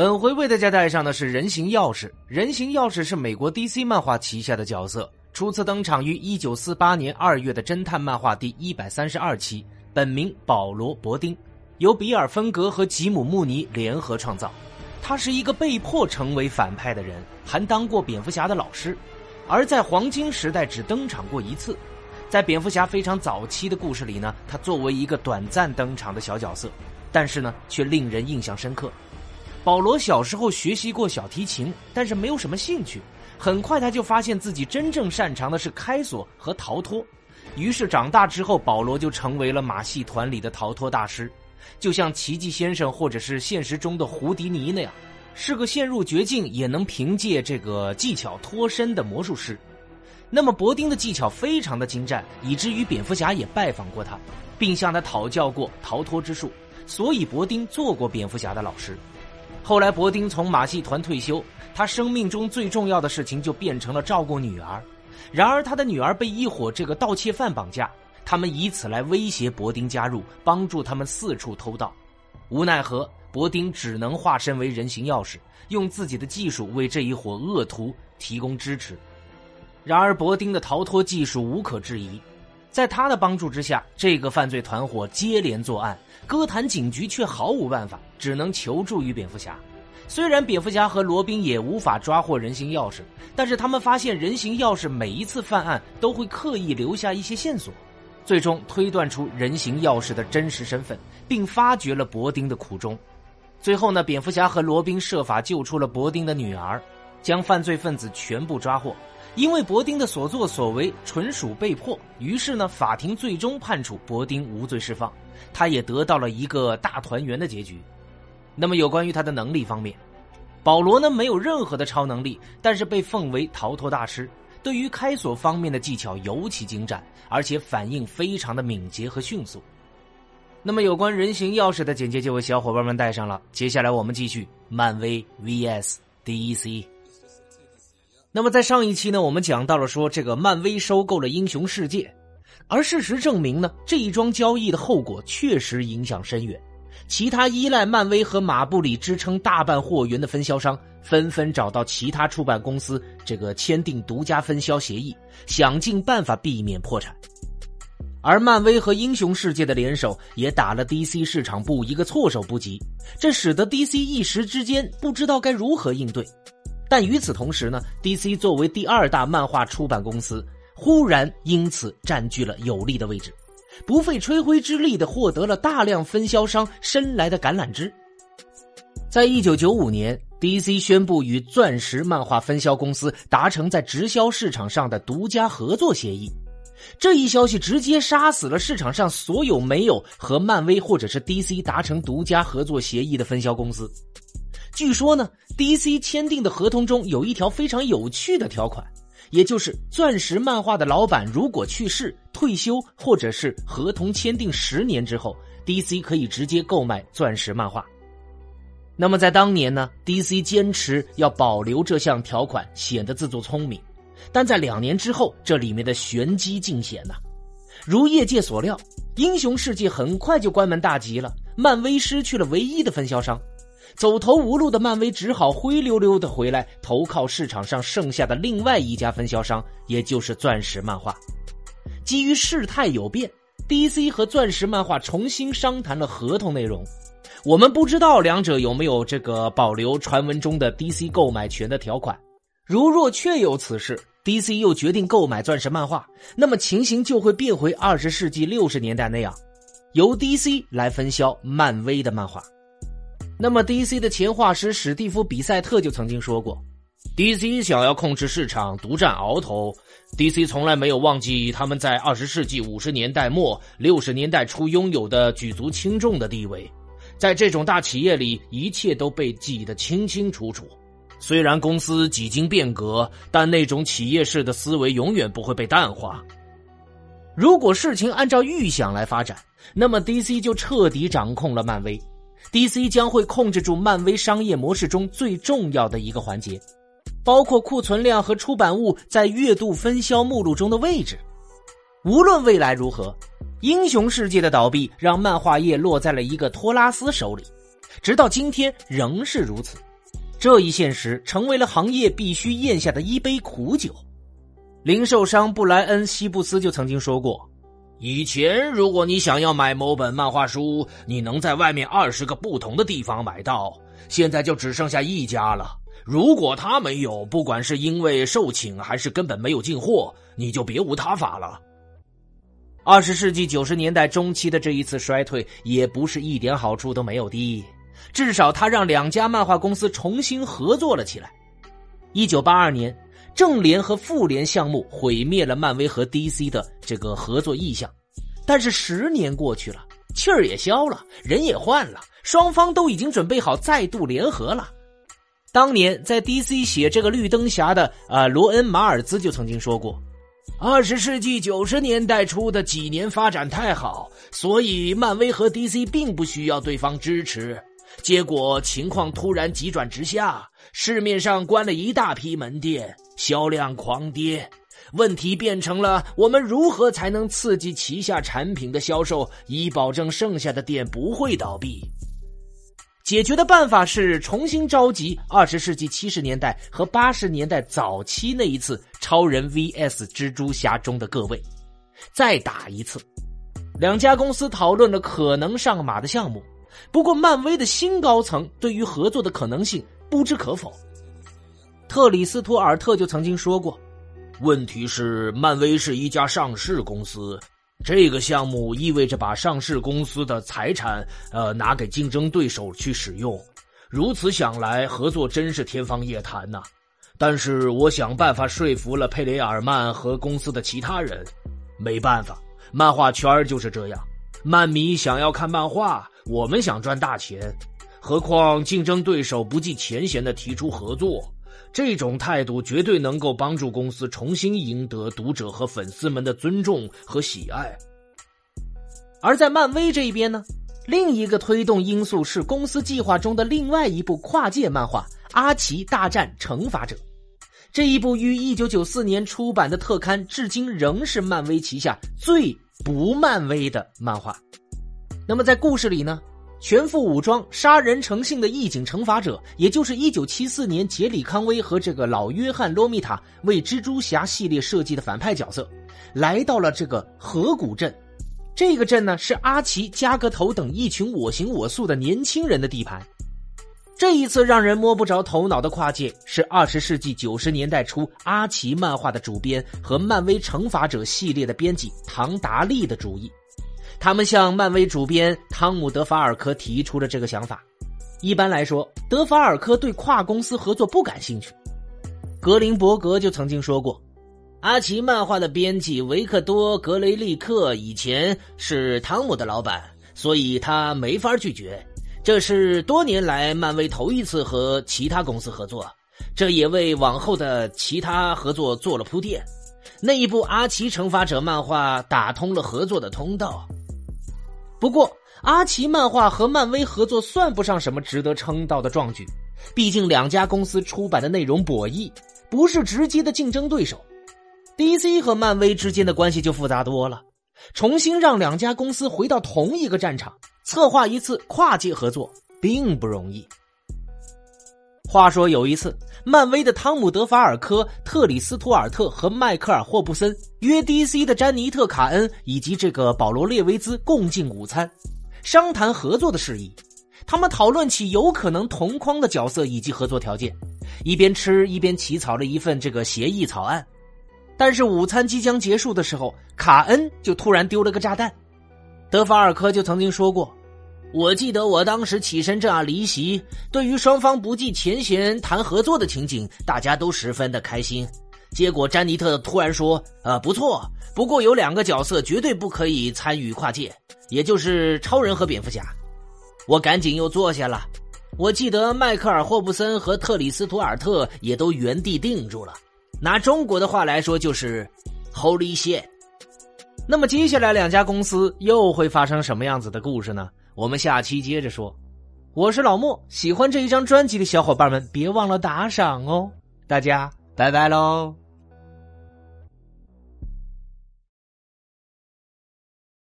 本回为大家带上的是人形钥匙。人形钥匙是美国 DC 漫画旗下的角色，初次登场于1948年2月的侦探漫画第一百三十二期，本名保罗·伯丁，由比尔·芬格和吉姆·穆尼联合创造。他是一个被迫成为反派的人，还当过蝙蝠侠的老师，而在黄金时代只登场过一次。在蝙蝠侠非常早期的故事里呢，他作为一个短暂登场的小角色，但是呢，却令人印象深刻。保罗小时候学习过小提琴，但是没有什么兴趣。很快他就发现自己真正擅长的是开锁和逃脱。于是长大之后，保罗就成为了马戏团里的逃脱大师，就像奇迹先生或者是现实中的胡迪尼那样，是个陷入绝境也能凭借这个技巧脱身的魔术师。那么伯丁的技巧非常的精湛，以至于蝙蝠侠也拜访过他，并向他讨教过逃脱之术，所以伯丁做过蝙蝠侠的老师。后来，伯丁从马戏团退休，他生命中最重要的事情就变成了照顾女儿。然而，他的女儿被一伙这个盗窃犯绑架，他们以此来威胁伯丁加入，帮助他们四处偷盗。无奈何，伯丁只能化身为人形钥匙，用自己的技术为这一伙恶徒提供支持。然而，伯丁的逃脱技术无可置疑。在他的帮助之下，这个犯罪团伙接连作案，哥谭警局却毫无办法，只能求助于蝙蝠侠。虽然蝙蝠侠和罗宾也无法抓获人形钥匙，但是他们发现人形钥匙每一次犯案都会刻意留下一些线索，最终推断出人形钥匙的真实身份，并发掘了伯丁的苦衷。最后呢，蝙蝠侠和罗宾设法救出了伯丁的女儿，将犯罪分子全部抓获。因为伯丁的所作所为纯属被迫，于是呢，法庭最终判处伯丁无罪释放，他也得到了一个大团圆的结局。那么，有关于他的能力方面，保罗呢没有任何的超能力，但是被奉为逃脱大师，对于开锁方面的技巧尤其精湛，而且反应非常的敏捷和迅速。那么，有关人形钥匙的简介就为小伙伴们带上了。接下来我们继续漫威 VS DC。那么在上一期呢，我们讲到了说这个漫威收购了英雄世界，而事实证明呢，这一桩交易的后果确实影响深远。其他依赖漫威和马布里支撑大半货源的分销商，纷纷找到其他出版公司这个签订独家分销协议，想尽办法避免破产。而漫威和英雄世界的联手，也打了 DC 市场部一个措手不及，这使得 DC 一时之间不知道该如何应对。但与此同时呢，DC 作为第二大漫画出版公司，忽然因此占据了有利的位置，不费吹灰之力的获得了大量分销商伸来的橄榄枝。在一九九五年，DC 宣布与钻石漫画分销公司达成在直销市场上的独家合作协议，这一消息直接杀死了市场上所有没有和漫威或者是 DC 达成独家合作协议的分销公司。据说呢，DC 签订的合同中有一条非常有趣的条款，也就是钻石漫画的老板如果去世、退休，或者是合同签订十年之后，DC 可以直接购买钻石漫画。那么在当年呢，DC 坚持要保留这项条款，显得自作聪明。但在两年之后，这里面的玄机尽显呐。如业界所料，英雄世界很快就关门大吉了，漫威失去了唯一的分销商。走投无路的漫威只好灰溜溜的回来投靠市场上剩下的另外一家分销商，也就是钻石漫画。基于事态有变，DC 和钻石漫画重新商谈了合同内容。我们不知道两者有没有这个保留传闻中的 DC 购买权的条款。如若确有此事，DC 又决定购买钻石漫画，那么情形就会变回二十世纪六十年代那样，由 DC 来分销漫威的漫画。那么，DC 的前画师史蒂夫·比塞特就曾经说过：“DC 想要控制市场，独占鳌头。DC 从来没有忘记他们在二十世纪五十年代末、六十年代初拥有的举足轻重的地位。在这种大企业里，一切都被记得清清楚楚。虽然公司几经变革，但那种企业式的思维永远不会被淡化。如果事情按照预想来发展，那么 DC 就彻底掌控了漫威。” DC 将会控制住漫威商业模式中最重要的一个环节，包括库存量和出版物在月度分销目录中的位置。无论未来如何，英雄世界的倒闭让漫画业落在了一个托拉斯手里，直到今天仍是如此。这一现实成为了行业必须咽下的一杯苦酒。零售商布莱恩·希布斯就曾经说过：“以前，如果你想要买某本漫画书，你能在外面二十个不同的地方买到，现在就只剩下一家了。如果他没有，不管是因为售罄还是根本没有进货，你就别无他法了。”二十世纪九十年代中期的这一次衰退，也不是一点好处都没有的。至少，他让两家漫画公司重新合作了起来。一九八二年，正联和复联项目毁灭了漫威和 DC 的这个合作意向。但是十年过去了，气儿也消了，人也换了，双方都已经准备好再度联合了。当年在 DC 写这个绿灯侠的啊，罗恩·马尔兹就曾经说过：“二十世纪九十年代初的几年发展太好，所以漫威和 DC 并不需要对方支持。”结果情况突然急转直下，市面上关了一大批门店，销量狂跌。问题变成了我们如何才能刺激旗下产品的销售，以保证剩下的店不会倒闭？解决的办法是重新召集二十世纪七十年代和八十年代早期那一次超人 VS 蜘蛛侠中的各位，再打一次。两家公司讨论了可能上马的项目。不过，漫威的新高层对于合作的可能性不知可否。特里斯托尔特就曾经说过：“问题是，漫威是一家上市公司，这个项目意味着把上市公司的财产，呃，拿给竞争对手去使用。如此想来，合作真是天方夜谭呐。但是，我想办法说服了佩雷尔曼和公司的其他人。没办法，漫画圈就是这样，漫迷想要看漫画。”我们想赚大钱，何况竞争对手不计前嫌的提出合作，这种态度绝对能够帮助公司重新赢得读者和粉丝们的尊重和喜爱。而在漫威这一边呢，另一个推动因素是公司计划中的另外一部跨界漫画《阿奇大战惩罚者》。这一部于一九九四年出版的特刊，至今仍是漫威旗下最不漫威的漫画。那么在故事里呢，全副武装、杀人成性的义警惩罚者，也就是一九七四年杰里康威和这个老约翰罗米塔为蜘蛛侠系列设计的反派角色，来到了这个河谷镇。这个镇呢，是阿奇、加格头等一群我行我素的年轻人的地盘。这一次让人摸不着头脑的跨界，是二十世纪九十年代初阿奇漫画的主编和漫威惩罚者系列的编辑唐达利的主意。他们向漫威主编汤姆·德法尔科提出了这个想法。一般来说，德法尔科对跨公司合作不感兴趣。格林伯格就曾经说过：“阿奇漫画的编辑维克多·格雷利克以前是汤姆的老板，所以他没法拒绝。这是多年来漫威头一次和其他公司合作，这也为往后的其他合作做了铺垫。那一部《阿奇惩罚者》漫画打通了合作的通道。”不过，阿奇漫画和漫威合作算不上什么值得称道的壮举，毕竟两家公司出版的内容博弈，不是直接的竞争对手。DC 和漫威之间的关系就复杂多了，重新让两家公司回到同一个战场，策划一次跨界合作并不容易。话说有一次，漫威的汤姆·德法尔科、特里斯图尔特和迈克尔·霍布森约 DC 的詹妮特·卡恩以及这个保罗·列维兹共进午餐，商谈合作的事宜。他们讨论起有可能同框的角色以及合作条件，一边吃一边起草了一份这个协议草案。但是午餐即将结束的时候，卡恩就突然丢了个炸弹。德法尔科就曾经说过。我记得我当时起身这样离席，对于双方不计前嫌谈合作的情景，大家都十分的开心。结果詹妮特突然说：“啊，不错，不过有两个角色绝对不可以参与跨界，也就是超人和蝙蝠侠。”我赶紧又坐下了。我记得迈克尔·霍布森和特里斯图尔特也都原地定住了。拿中国的话来说，就是 “Holy shit”。那么接下来两家公司又会发生什么样子的故事呢？我们下期接着说，我是老莫，喜欢这一张专辑的小伙伴们别忘了打赏哦，大家拜拜喽。